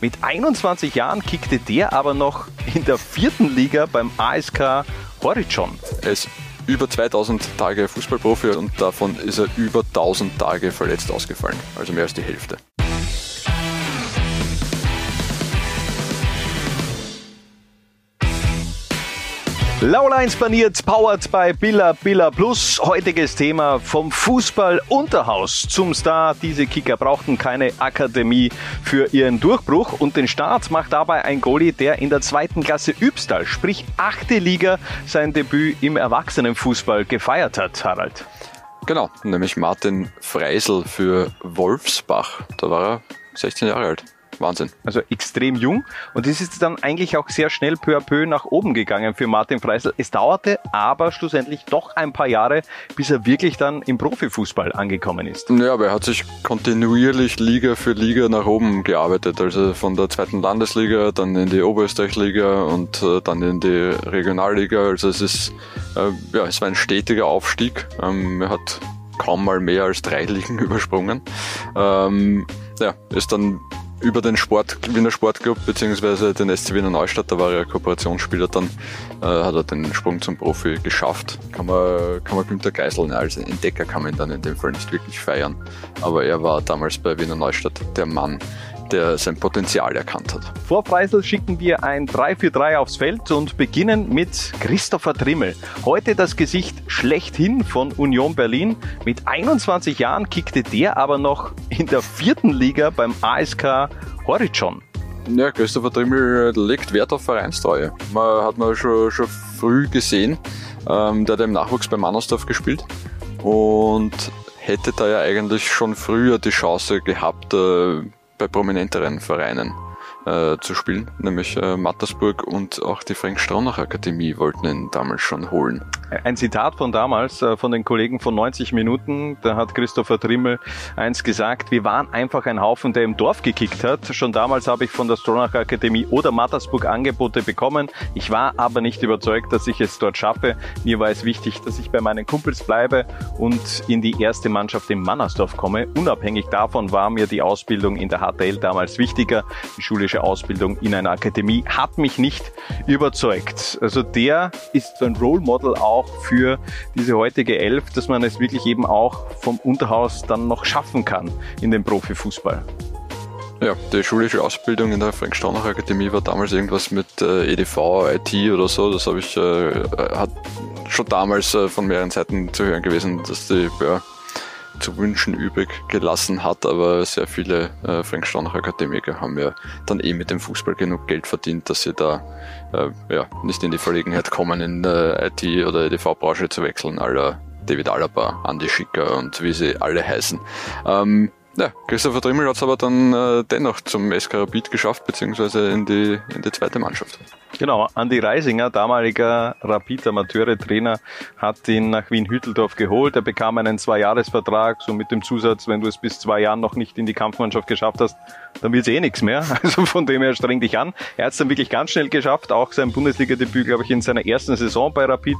Mit 21 Jahren kickte der aber noch in der vierten Liga beim ASK Horizon. Er ist über 2000 Tage Fußballprofi und davon ist er über 1000 Tage verletzt ausgefallen, also mehr als die Hälfte. Laulines planiert, powered by Billa Billa Plus. Heutiges Thema vom Fußball Unterhaus zum Star. Diese Kicker brauchten keine Akademie für ihren Durchbruch und den Start macht dabei ein Goalie, der in der zweiten Klasse Übstal, sprich achte Liga, sein Debüt im Erwachsenenfußball gefeiert hat, Harald. Genau, nämlich Martin Freisel für Wolfsbach. Da war er 16 Jahre alt. Wahnsinn. Also extrem jung. Und es ist dann eigentlich auch sehr schnell peu à peu nach oben gegangen für Martin Freisel. Es dauerte aber schlussendlich doch ein paar Jahre, bis er wirklich dann im Profifußball angekommen ist. Ja, aber er hat sich kontinuierlich Liga für Liga nach oben gearbeitet. Also von der zweiten Landesliga, dann in die Oberösterreich-Liga und äh, dann in die Regionalliga. Also es ist, äh, ja, es war ein stetiger Aufstieg. Ähm, er hat kaum mal mehr als drei Ligen übersprungen. Ähm, ja, ist dann über den Sport, Wiener Sportclub beziehungsweise den SC Wiener Neustadt, da war er Kooperationsspieler, dann äh, hat er den Sprung zum Profi geschafft. Kann man, kann man Günter Geisel, als Entdecker kann man ihn dann in dem Fall nicht wirklich feiern, aber er war damals bei Wiener Neustadt der Mann, der sein Potenzial erkannt hat. Vor Freisel schicken wir ein 3-4-3 aufs Feld und beginnen mit Christopher Trimmel. Heute das Gesicht schlechthin von Union Berlin. Mit 21 Jahren kickte der aber noch in der vierten Liga beim ASK Horizon. Ja, Christopher Trimmel legt Wert auf Vereinstreue. Man hat man schon, schon früh gesehen. Ähm, der hat im Nachwuchs bei Mannersdorf gespielt und hätte da ja eigentlich schon früher die Chance gehabt, äh, bei prominenteren Vereinen äh, zu spielen, nämlich äh, Mattersburg und auch die Frank Straunach Akademie wollten ihn damals schon holen. Ein Zitat von damals, äh, von den Kollegen von 90 Minuten, da hat Christopher Trimmel eins gesagt, wir waren einfach ein Haufen, der im Dorf gekickt hat. Schon damals habe ich von der Stronach Akademie oder Mattersburg Angebote bekommen. Ich war aber nicht überzeugt, dass ich es dort schaffe. Mir war es wichtig, dass ich bei meinen Kumpels bleibe und in die erste Mannschaft in Mannersdorf komme. Unabhängig davon war mir die Ausbildung in der HTL damals wichtiger. Die schulische Ausbildung in einer Akademie hat mich nicht überzeugt. Also der ist so ein Role Model auch für diese heutige Elf, dass man es wirklich eben auch vom Unterhaus dann noch schaffen kann in den Profifußball. Ja, die schulische Ausbildung in der Frank-Staunach Akademie war damals irgendwas mit äh, EDV, IT oder so. Das habe ich äh, hat schon damals äh, von mehreren Seiten zu hören gewesen, dass die ja, zu wünschen übrig gelassen hat, aber sehr viele äh, Frank Stauner Akademiker haben ja dann eh mit dem Fußball genug Geld verdient, dass sie da äh, ja, nicht in die Verlegenheit kommen, in äh, IT oder EDV-Branche zu wechseln, aller David Alaba, Andy Schicker und wie sie alle heißen. Ähm, ja, Christopher Trimmel hat es aber dann äh, dennoch zum SK Rapid geschafft, beziehungsweise in die, in die zweite Mannschaft. Genau, Andi Reisinger, damaliger Rapid-Amateure-Trainer, hat ihn nach Wien-Hütteldorf geholt. Er bekam einen Zwei-Jahres-Vertrag, so mit dem Zusatz, wenn du es bis zwei Jahren noch nicht in die Kampfmannschaft geschafft hast, dann wird es eh nichts mehr. Also von dem her streng dich an. Er hat es dann wirklich ganz schnell geschafft, auch sein Bundesliga-Debüt, glaube ich, in seiner ersten Saison bei Rapid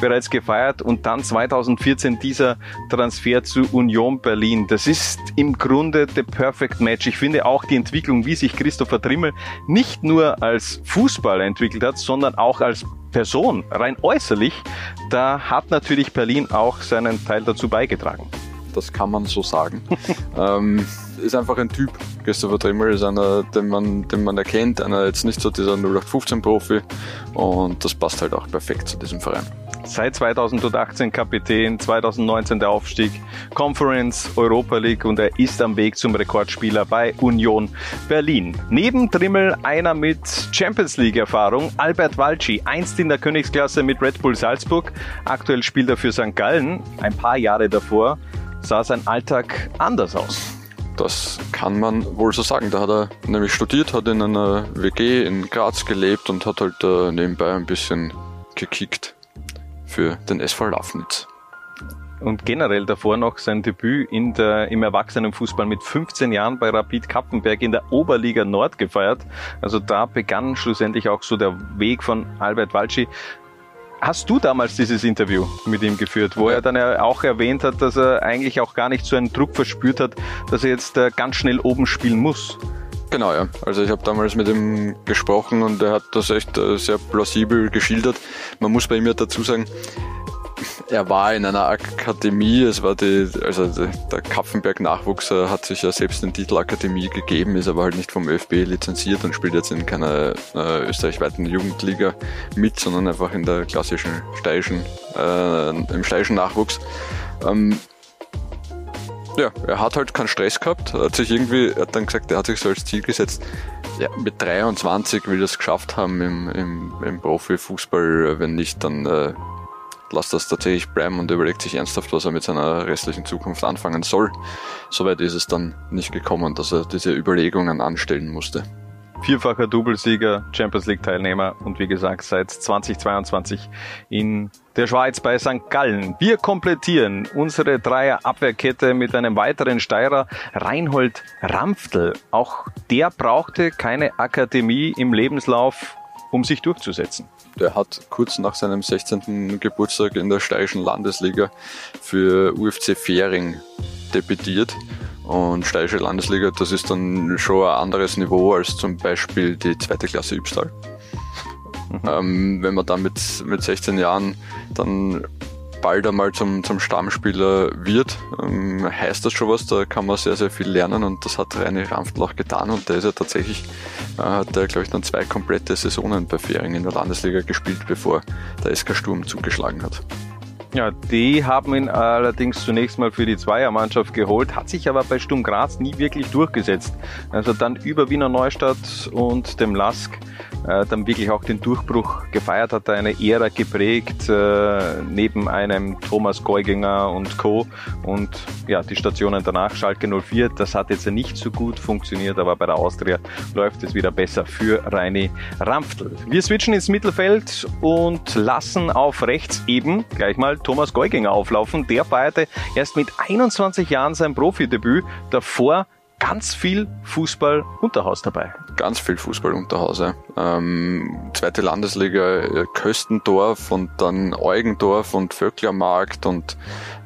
bereits gefeiert und dann 2014 dieser Transfer zu Union Berlin. Das ist im Grunde the perfect match. Ich finde auch die Entwicklung, wie sich Christopher Trimmel nicht nur als Fußballer entwickelt hat, sondern auch als Person, rein äußerlich, da hat natürlich Berlin auch seinen Teil dazu beigetragen. Das kann man so sagen. ähm, ist einfach ein Typ. Christopher Trimmel ist einer, den man, den man erkennt, einer jetzt nicht so dieser 0815-Profi und das passt halt auch perfekt zu diesem Verein. Seit 2018 Kapitän, 2019 der Aufstieg, Conference, Europa League und er ist am Weg zum Rekordspieler bei Union Berlin. Neben Trimmel einer mit Champions League Erfahrung, Albert Walci, einst in der Königsklasse mit Red Bull Salzburg, aktuell spielt er für St. Gallen, ein paar Jahre davor sah sein Alltag anders aus. Das kann man wohl so sagen. Da hat er nämlich studiert, hat in einer WG in Graz gelebt und hat halt äh, nebenbei ein bisschen gekickt für den SV Lafnitz. Und generell davor noch sein Debüt in der, im Erwachsenenfußball mit 15 Jahren bei Rapid Kappenberg in der Oberliga Nord gefeiert. Also da begann schlussendlich auch so der Weg von Albert Walci. Hast du damals dieses Interview mit ihm geführt, wo er dann auch erwähnt hat, dass er eigentlich auch gar nicht so einen Druck verspürt hat, dass er jetzt äh, ganz schnell oben spielen muss? Genau, ja. Also ich habe damals mit ihm gesprochen und er hat das echt äh, sehr plausibel geschildert. Man muss bei ihm ja dazu sagen, er war in einer Akademie, es war die, also der Kapfenberg-Nachwuchs hat sich ja selbst den Titel Akademie gegeben, ist aber halt nicht vom ÖFB lizenziert und spielt jetzt in keiner äh, österreichweiten Jugendliga mit, sondern einfach in der klassischen steirischen, äh, im steirischen Nachwuchs. Ähm, ja, er hat halt keinen Stress gehabt, hat sich irgendwie, er hat dann gesagt, er hat sich so als Ziel gesetzt, ja, mit 23 will er es geschafft haben im, im, im Profifußball, wenn nicht, dann äh, lasst das tatsächlich bleiben und überlegt sich ernsthaft, was er mit seiner restlichen Zukunft anfangen soll. Soweit ist es dann nicht gekommen, dass er diese Überlegungen anstellen musste. Vierfacher Doublesieger, Champions League Teilnehmer und wie gesagt seit 2022 in der Schweiz bei St. Gallen. Wir komplettieren unsere Dreier-Abwehrkette mit einem weiteren Steirer, Reinhold Rampftl. Auch der brauchte keine Akademie im Lebenslauf, um sich durchzusetzen. Der hat kurz nach seinem 16. Geburtstag in der steirischen Landesliga für UFC Fähring debütiert. Und steirische Landesliga, das ist dann schon ein anderes Niveau als zum Beispiel die zweite Klasse Übstal. Mhm. Ähm, wenn man dann mit, mit 16 Jahren dann bald einmal zum, zum Stammspieler wird, ähm, heißt das schon was, da kann man sehr, sehr viel lernen und das hat Reine Ramftl auch getan und der ist ja tatsächlich, äh, hat er glaube ich dann zwei komplette Saisonen bei Fähring in der Landesliga gespielt, bevor der SK Sturm zugeschlagen hat. Ja, die haben ihn allerdings zunächst mal für die Zweiermannschaft geholt, hat sich aber bei Sturm Graz nie wirklich durchgesetzt. Also dann über Wiener Neustadt und dem Lask äh, dann wirklich auch den Durchbruch gefeiert hat, eine Ära geprägt, äh, neben einem Thomas Geuginger und Co. Und ja, die Stationen danach, Schalke 04, das hat jetzt nicht so gut funktioniert, aber bei der Austria läuft es wieder besser für Reini Rampftl. Wir switchen ins Mittelfeld und lassen auf rechts eben gleich mal Thomas Geuginger auflaufen. Der feierte erst mit 21 Jahren sein Profidebüt. Davor ganz viel Fußball Unterhaus dabei. Ganz viel Fußball Unterhaus. Ähm, zweite Landesliga äh, Köstendorf und dann Eugendorf und Vöcklermarkt und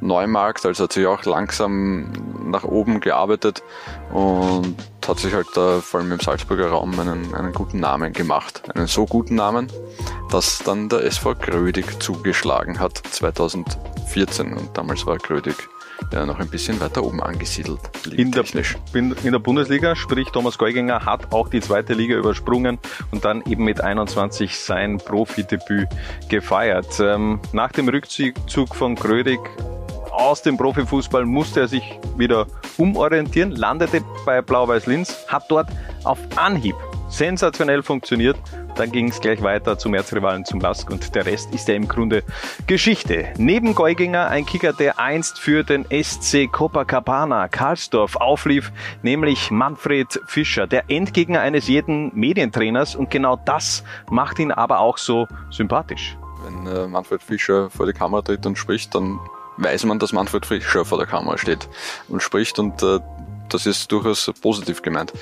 Neumarkt. Also hat sich auch langsam nach oben gearbeitet und hat sich halt da vor allem im Salzburger Raum einen, einen guten Namen gemacht. Einen so guten Namen, dass dann der SV Grödig zugeschlagen hat 2014 und damals war Grödig ja, noch ein bisschen weiter oben angesiedelt. In der, in der, Bundesliga, sprich Thomas Geuginger hat auch die zweite Liga übersprungen und dann eben mit 21 sein Profidebüt gefeiert. Ähm, nach dem Rückzug von Grödig aus dem Profifußball musste er sich wieder umorientieren, landete bei Blau-Weiß Linz, hat dort auf Anhieb sensationell funktioniert dann ging es gleich weiter zum Erzrivalen zum Lask und der Rest ist ja im Grunde Geschichte. Neben Geuginger ein Kicker, der einst für den SC Copacabana Karlsdorf auflief, nämlich Manfred Fischer, der Endgegner eines jeden Medientrainers und genau das macht ihn aber auch so sympathisch. Wenn äh, Manfred Fischer vor die Kamera tritt und spricht, dann weiß man, dass Manfred Fischer vor der Kamera steht und spricht und äh, das ist durchaus positiv gemeint.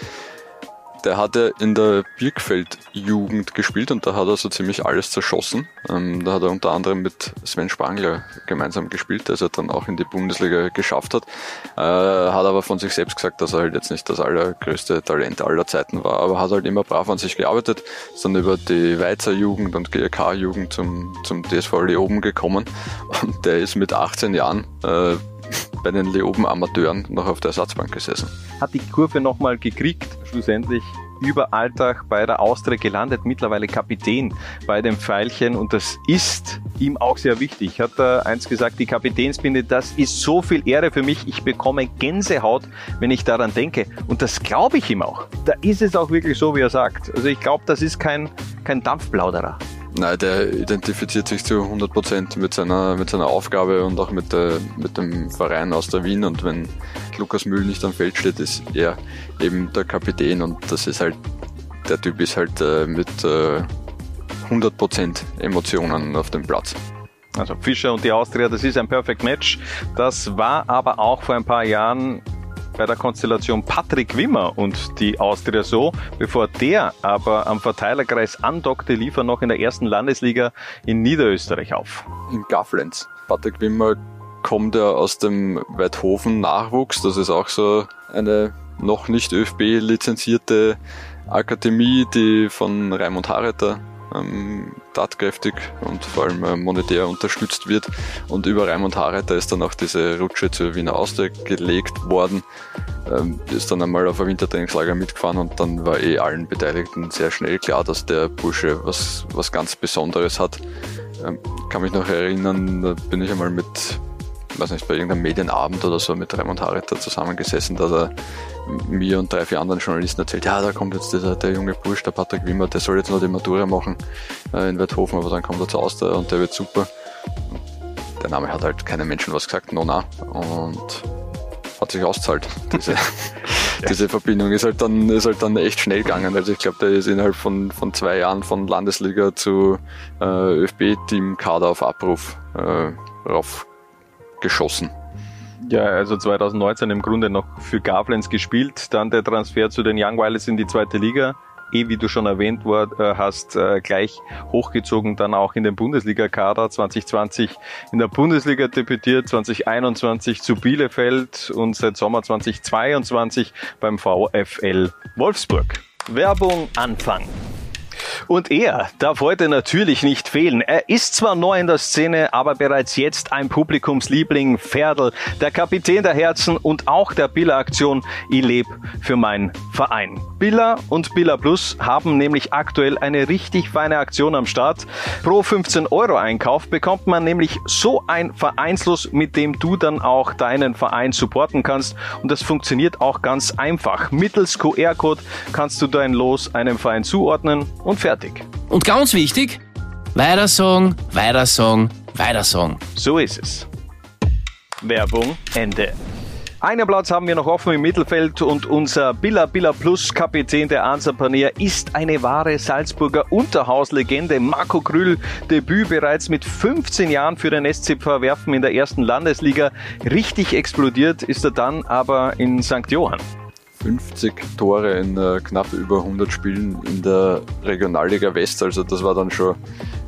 Der hatte in der Birkfeld-Jugend gespielt und da hat er so ziemlich alles zerschossen. Ähm, da hat er unter anderem mit Sven Spangler gemeinsam gespielt, der es dann auch in die Bundesliga geschafft hat. Äh, hat aber von sich selbst gesagt, dass er halt jetzt nicht das allergrößte Talent aller Zeiten war, aber hat halt immer brav an sich gearbeitet. Ist dann über die Weizer Jugend und GRK-Jugend zum, zum DSV Leoben gekommen und der ist mit 18 Jahren äh, bei den Leoben Amateuren noch auf der Ersatzbank gesessen. Hat die Kurve nochmal gekriegt, schlussendlich über Alltag bei der Austria gelandet, mittlerweile Kapitän bei dem Pfeilchen und das ist ihm auch sehr wichtig. Hat er eins gesagt, die Kapitänsbinde, das ist so viel Ehre für mich, ich bekomme Gänsehaut, wenn ich daran denke und das glaube ich ihm auch. Da ist es auch wirklich so, wie er sagt. Also ich glaube, das ist kein, kein Dampfplauderer. Nein, der identifiziert sich zu 100% mit seiner, mit seiner Aufgabe und auch mit, der, mit dem Verein aus der Wien. Und wenn Lukas Mühl nicht am Feld steht, ist er eben der Kapitän. Und das ist halt, der Typ ist halt äh, mit äh, 100% Emotionen auf dem Platz. Also Fischer und die Austria, das ist ein Perfect Match. Das war aber auch vor ein paar Jahren bei der Konstellation Patrick Wimmer und die Austria so. Bevor der aber am Verteilerkreis andockte, lief er noch in der ersten Landesliga in Niederösterreich auf. In Gafflenz. Patrick Wimmer kommt ja aus dem Weidhofen Nachwuchs. Das ist auch so eine noch nicht ÖFB lizenzierte Akademie, die von Raimund Harreter ähm, tatkräftig und vor allem äh, monetär unterstützt wird. Und über Raimund Harreter ist dann auch diese Rutsche zur Wiener Austria gelegt worden. Ähm, ist dann einmal auf ein Wintertrainingslager mitgefahren und dann war eh allen Beteiligten sehr schnell klar, dass der Bursche was, was ganz Besonderes hat. Ähm, kann mich noch erinnern, da bin ich einmal mit weiß nicht, bei irgendeinem Medienabend oder so mit Raimund Harreter zusammengesessen, dass er mir und drei, vier anderen Journalisten erzählt, ja, da kommt jetzt dieser, der junge Bursch, der Patrick Wimmer, der soll jetzt noch die Matura machen äh, in Werthofen, aber dann kommt er zu Austria und der wird super. Der Name hat halt keinem Menschen was gesagt, Nona, und hat sich auszahlt. Diese, diese Verbindung ist halt dann, ist halt dann echt schnell gegangen. Also ich glaube, der ist innerhalb von, von zwei Jahren von Landesliga zu äh, ÖFB-Team Kader auf Abruf äh, rauf geschossen. Ja, also 2019 im Grunde noch für Gavlens gespielt, dann der Transfer zu den Young Wilders in die zweite Liga. Eh, wie du schon erwähnt äh, hast, äh, gleich hochgezogen, dann auch in den Bundesliga-Kader 2020 in der Bundesliga debütiert, 2021 zu Bielefeld und seit Sommer 2022 beim VfL Wolfsburg. Werbung Anfang. Und er darf heute natürlich nicht fehlen. Er ist zwar neu in der Szene, aber bereits jetzt ein Publikumsliebling. Ferdl, der Kapitän der Herzen und auch der Billa-Aktion Ich lebe für meinen Verein. Billa und Billa Plus haben nämlich aktuell eine richtig feine Aktion am Start. Pro 15 Euro Einkauf bekommt man nämlich so ein Vereinslos, mit dem du dann auch deinen Verein supporten kannst. Und das funktioniert auch ganz einfach. Mittels QR-Code kannst du dein Los einem Verein zuordnen und fertig. Und ganz wichtig, weiter sagen, weiter sagen, weiter sagen. So ist es. Werbung Ende. Einen Platz haben wir noch offen im Mittelfeld und unser Billa Billa Plus Kapitän der Ansa Panier ist eine wahre Salzburger Unterhauslegende. Marco Krüll, Debüt bereits mit 15 Jahren für den SC Verwerfen in der ersten Landesliga. Richtig explodiert ist er dann aber in St. Johann. 50 Tore in äh, knapp über 100 Spielen in der Regionalliga West. Also das war dann schon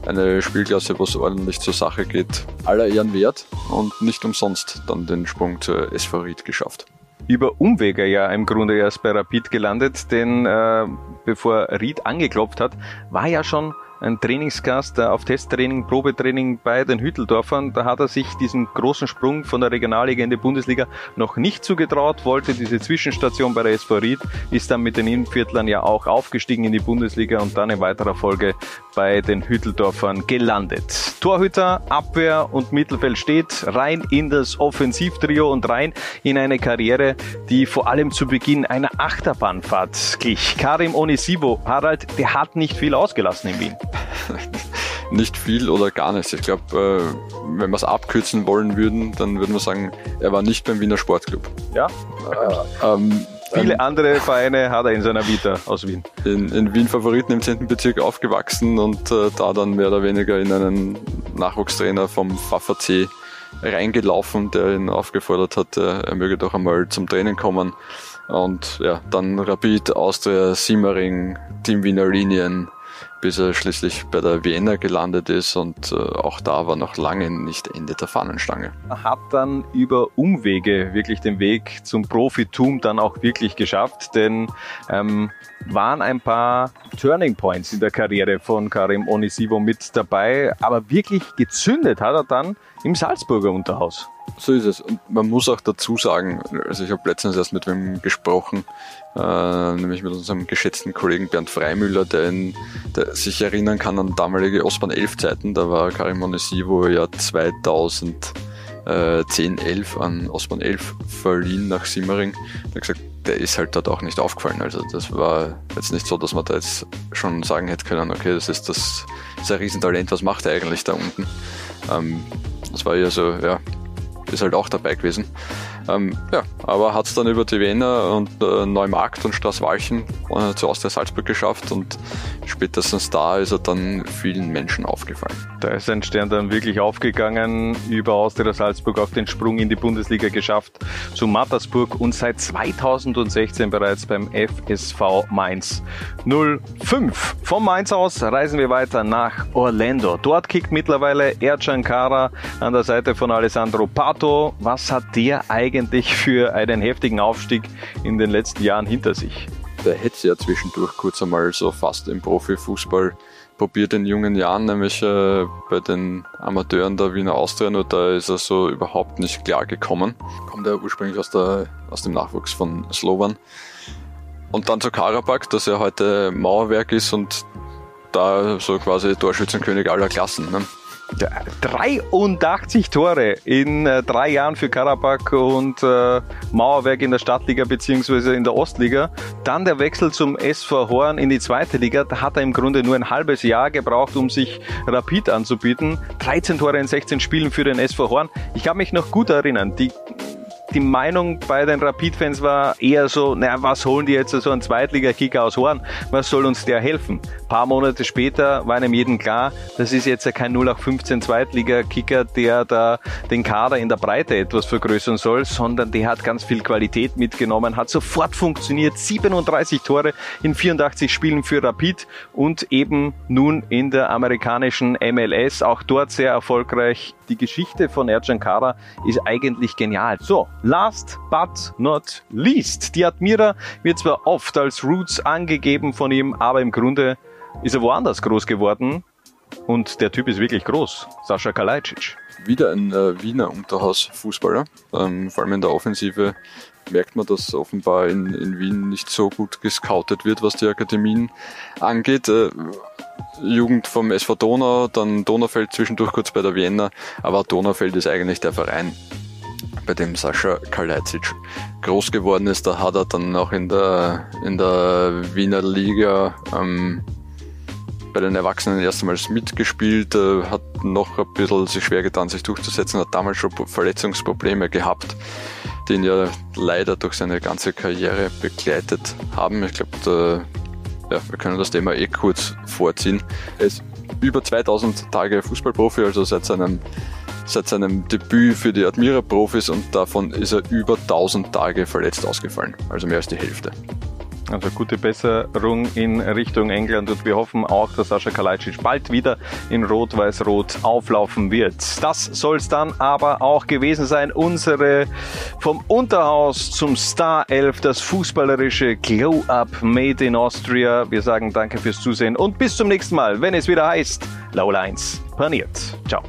eine Spielklasse, wo es ordentlich zur Sache geht. Aller Ehren wert und nicht umsonst dann den Sprung zur SV Ried geschafft. Über Umwege ja im Grunde erst bei Rapid gelandet, denn äh, bevor Ried angeklopft hat, war ja schon ein Trainingsgast auf Testtraining, Probetraining bei den Hütteldorfern. Da hat er sich diesen großen Sprung von der Regionalliga in die Bundesliga noch nicht zugetraut, wollte diese Zwischenstation bei der SV Ried, ist dann mit den Innenviertlern ja auch aufgestiegen in die Bundesliga und dann in weiterer Folge bei den Hütteldorfern gelandet. Torhüter, Abwehr und Mittelfeld steht rein in das Offensivtrio und rein in eine Karriere, die vor allem zu Beginn einer Achterbahnfahrt glich. Karim Onisivo, Harald, der hat nicht viel ausgelassen in Wien. nicht viel oder gar nichts. Ich glaube, äh, wenn wir es abkürzen wollen würden, dann würden wir sagen, er war nicht beim Wiener Sportclub. Ja. Äh, ähm, Viele ähm, andere Vereine hat er in seiner Vita aus Wien. In, in Wien Favoriten im 10. Bezirk aufgewachsen und äh, da dann mehr oder weniger in einen Nachwuchstrainer vom VVC reingelaufen, der ihn aufgefordert hat, er möge doch einmal zum Training kommen. Und ja, dann Rapid, Austria, Simmering, Team Wiener Linien, bis er schließlich bei der Vienna gelandet ist und äh, auch da war noch lange nicht Ende der Fahnenstange. Er hat dann über Umwege wirklich den Weg zum Profitum dann auch wirklich geschafft, denn ähm, waren ein paar Turning Points in der Karriere von Karim Onisivo mit dabei, aber wirklich gezündet hat er dann im Salzburger Unterhaus. So ist es. Und man muss auch dazu sagen, also ich habe letztens erst mit wem gesprochen, äh, nämlich mit unserem geschätzten Kollegen Bernd Freimüller, der, in, der sich erinnern kann an damalige Ostbahn 11 Zeiten. Da war Karim Onesivo ja 2010, 11 an Ostbahn 11 verliehen nach Simmering. Der hat gesagt, der ist halt dort auch nicht aufgefallen. Also das war jetzt nicht so, dass man da jetzt schon sagen hätte können, okay, das ist das, das ist ein Riesentalent, was macht er eigentlich da unten? Ähm, das war ja so, ja, ist halt auch dabei gewesen. Ähm, ja, aber hat es dann über die Wiener und äh, Neumarkt und Straßwalchen äh, zu Austria Salzburg geschafft und spätestens da ist er dann vielen Menschen aufgefallen. Da ist ein Stern dann wirklich aufgegangen, über Austria Salzburg auf den Sprung in die Bundesliga geschafft, zu Mattersburg und seit 2016 bereits beim FSV Mainz 05. Vom Mainz aus reisen wir weiter nach Orlando. Dort kickt mittlerweile Ercan Kara an der Seite von Alessandro Pato. Was hat der eigentlich eigentlich für einen heftigen Aufstieg in den letzten Jahren hinter sich. Der hätte ja zwischendurch kurz einmal so fast im Profifußball probiert in jungen Jahren, nämlich äh, bei den Amateuren der Wiener Austria, nur da ist er so überhaupt nicht klar gekommen. Kommt er ursprünglich aus, der, aus dem Nachwuchs von Slovan. Und dann zu Karabakh, das ja heute Mauerwerk ist und da so quasi Torschützenkönig aller Klassen. Ne? 83 Tore in äh, drei Jahren für Karabakh und äh, Mauerwerk in der Stadtliga beziehungsweise in der Ostliga. Dann der Wechsel zum SV Horn in die zweite Liga. Da hat er im Grunde nur ein halbes Jahr gebraucht, um sich Rapid anzubieten. 13 Tore in 16 Spielen für den SV Horn. Ich kann mich noch gut erinnern. Die die Meinung bei den Rapid-Fans war eher so, naja, was holen die jetzt so einen Zweitliga-Kicker aus Horn? Was soll uns der helfen? Ein paar Monate später war einem jeden klar, das ist jetzt ja kein 0815 Zweitliga-Kicker, der da den Kader in der Breite etwas vergrößern soll, sondern der hat ganz viel Qualität mitgenommen, hat sofort funktioniert, 37 Tore in 84 Spielen für Rapid und eben nun in der amerikanischen MLS, auch dort sehr erfolgreich. Die Geschichte von Ercan Kara ist eigentlich genial. So, Last but not least. Die Admira wird zwar oft als Roots angegeben von ihm, aber im Grunde ist er woanders groß geworden. Und der Typ ist wirklich groß. Sascha Kalajdzic. Wieder ein äh, Wiener Unterhausfußballer. Ähm, vor allem in der Offensive merkt man, dass offenbar in, in Wien nicht so gut gescoutet wird, was die Akademien angeht. Äh, Jugend vom SV Donau, dann Donaufeld zwischendurch kurz bei der Vienna, aber Donaufeld ist eigentlich der Verein, bei dem Sascha Kalajdzic groß geworden ist. Da hat er dann auch in der, in der Wiener Liga ähm, bei den Erwachsenen erstmals mitgespielt, äh, hat noch ein bisschen sich schwer getan, sich durchzusetzen, hat damals schon Verletzungsprobleme gehabt, die ihn ja leider durch seine ganze Karriere begleitet haben. Ich glaube, ja, wir können das Thema eh kurz vorziehen. Er ist über 2000 Tage Fußballprofi, also seit seinem seit seinem Debüt für die Admira-Profis und davon ist er über 1000 Tage verletzt ausgefallen, also mehr als die Hälfte. Also gute Besserung in Richtung England und wir hoffen auch, dass Sascha Kalajdzic bald wieder in Rot-Weiß-Rot auflaufen wird. Das soll es dann aber auch gewesen sein. Unsere vom Unterhaus zum Star 11, das fußballerische Glow-Up Made in Austria. Wir sagen danke fürs Zusehen und bis zum nächsten Mal, wenn es wieder heißt, Laula 1 paniert. Ciao.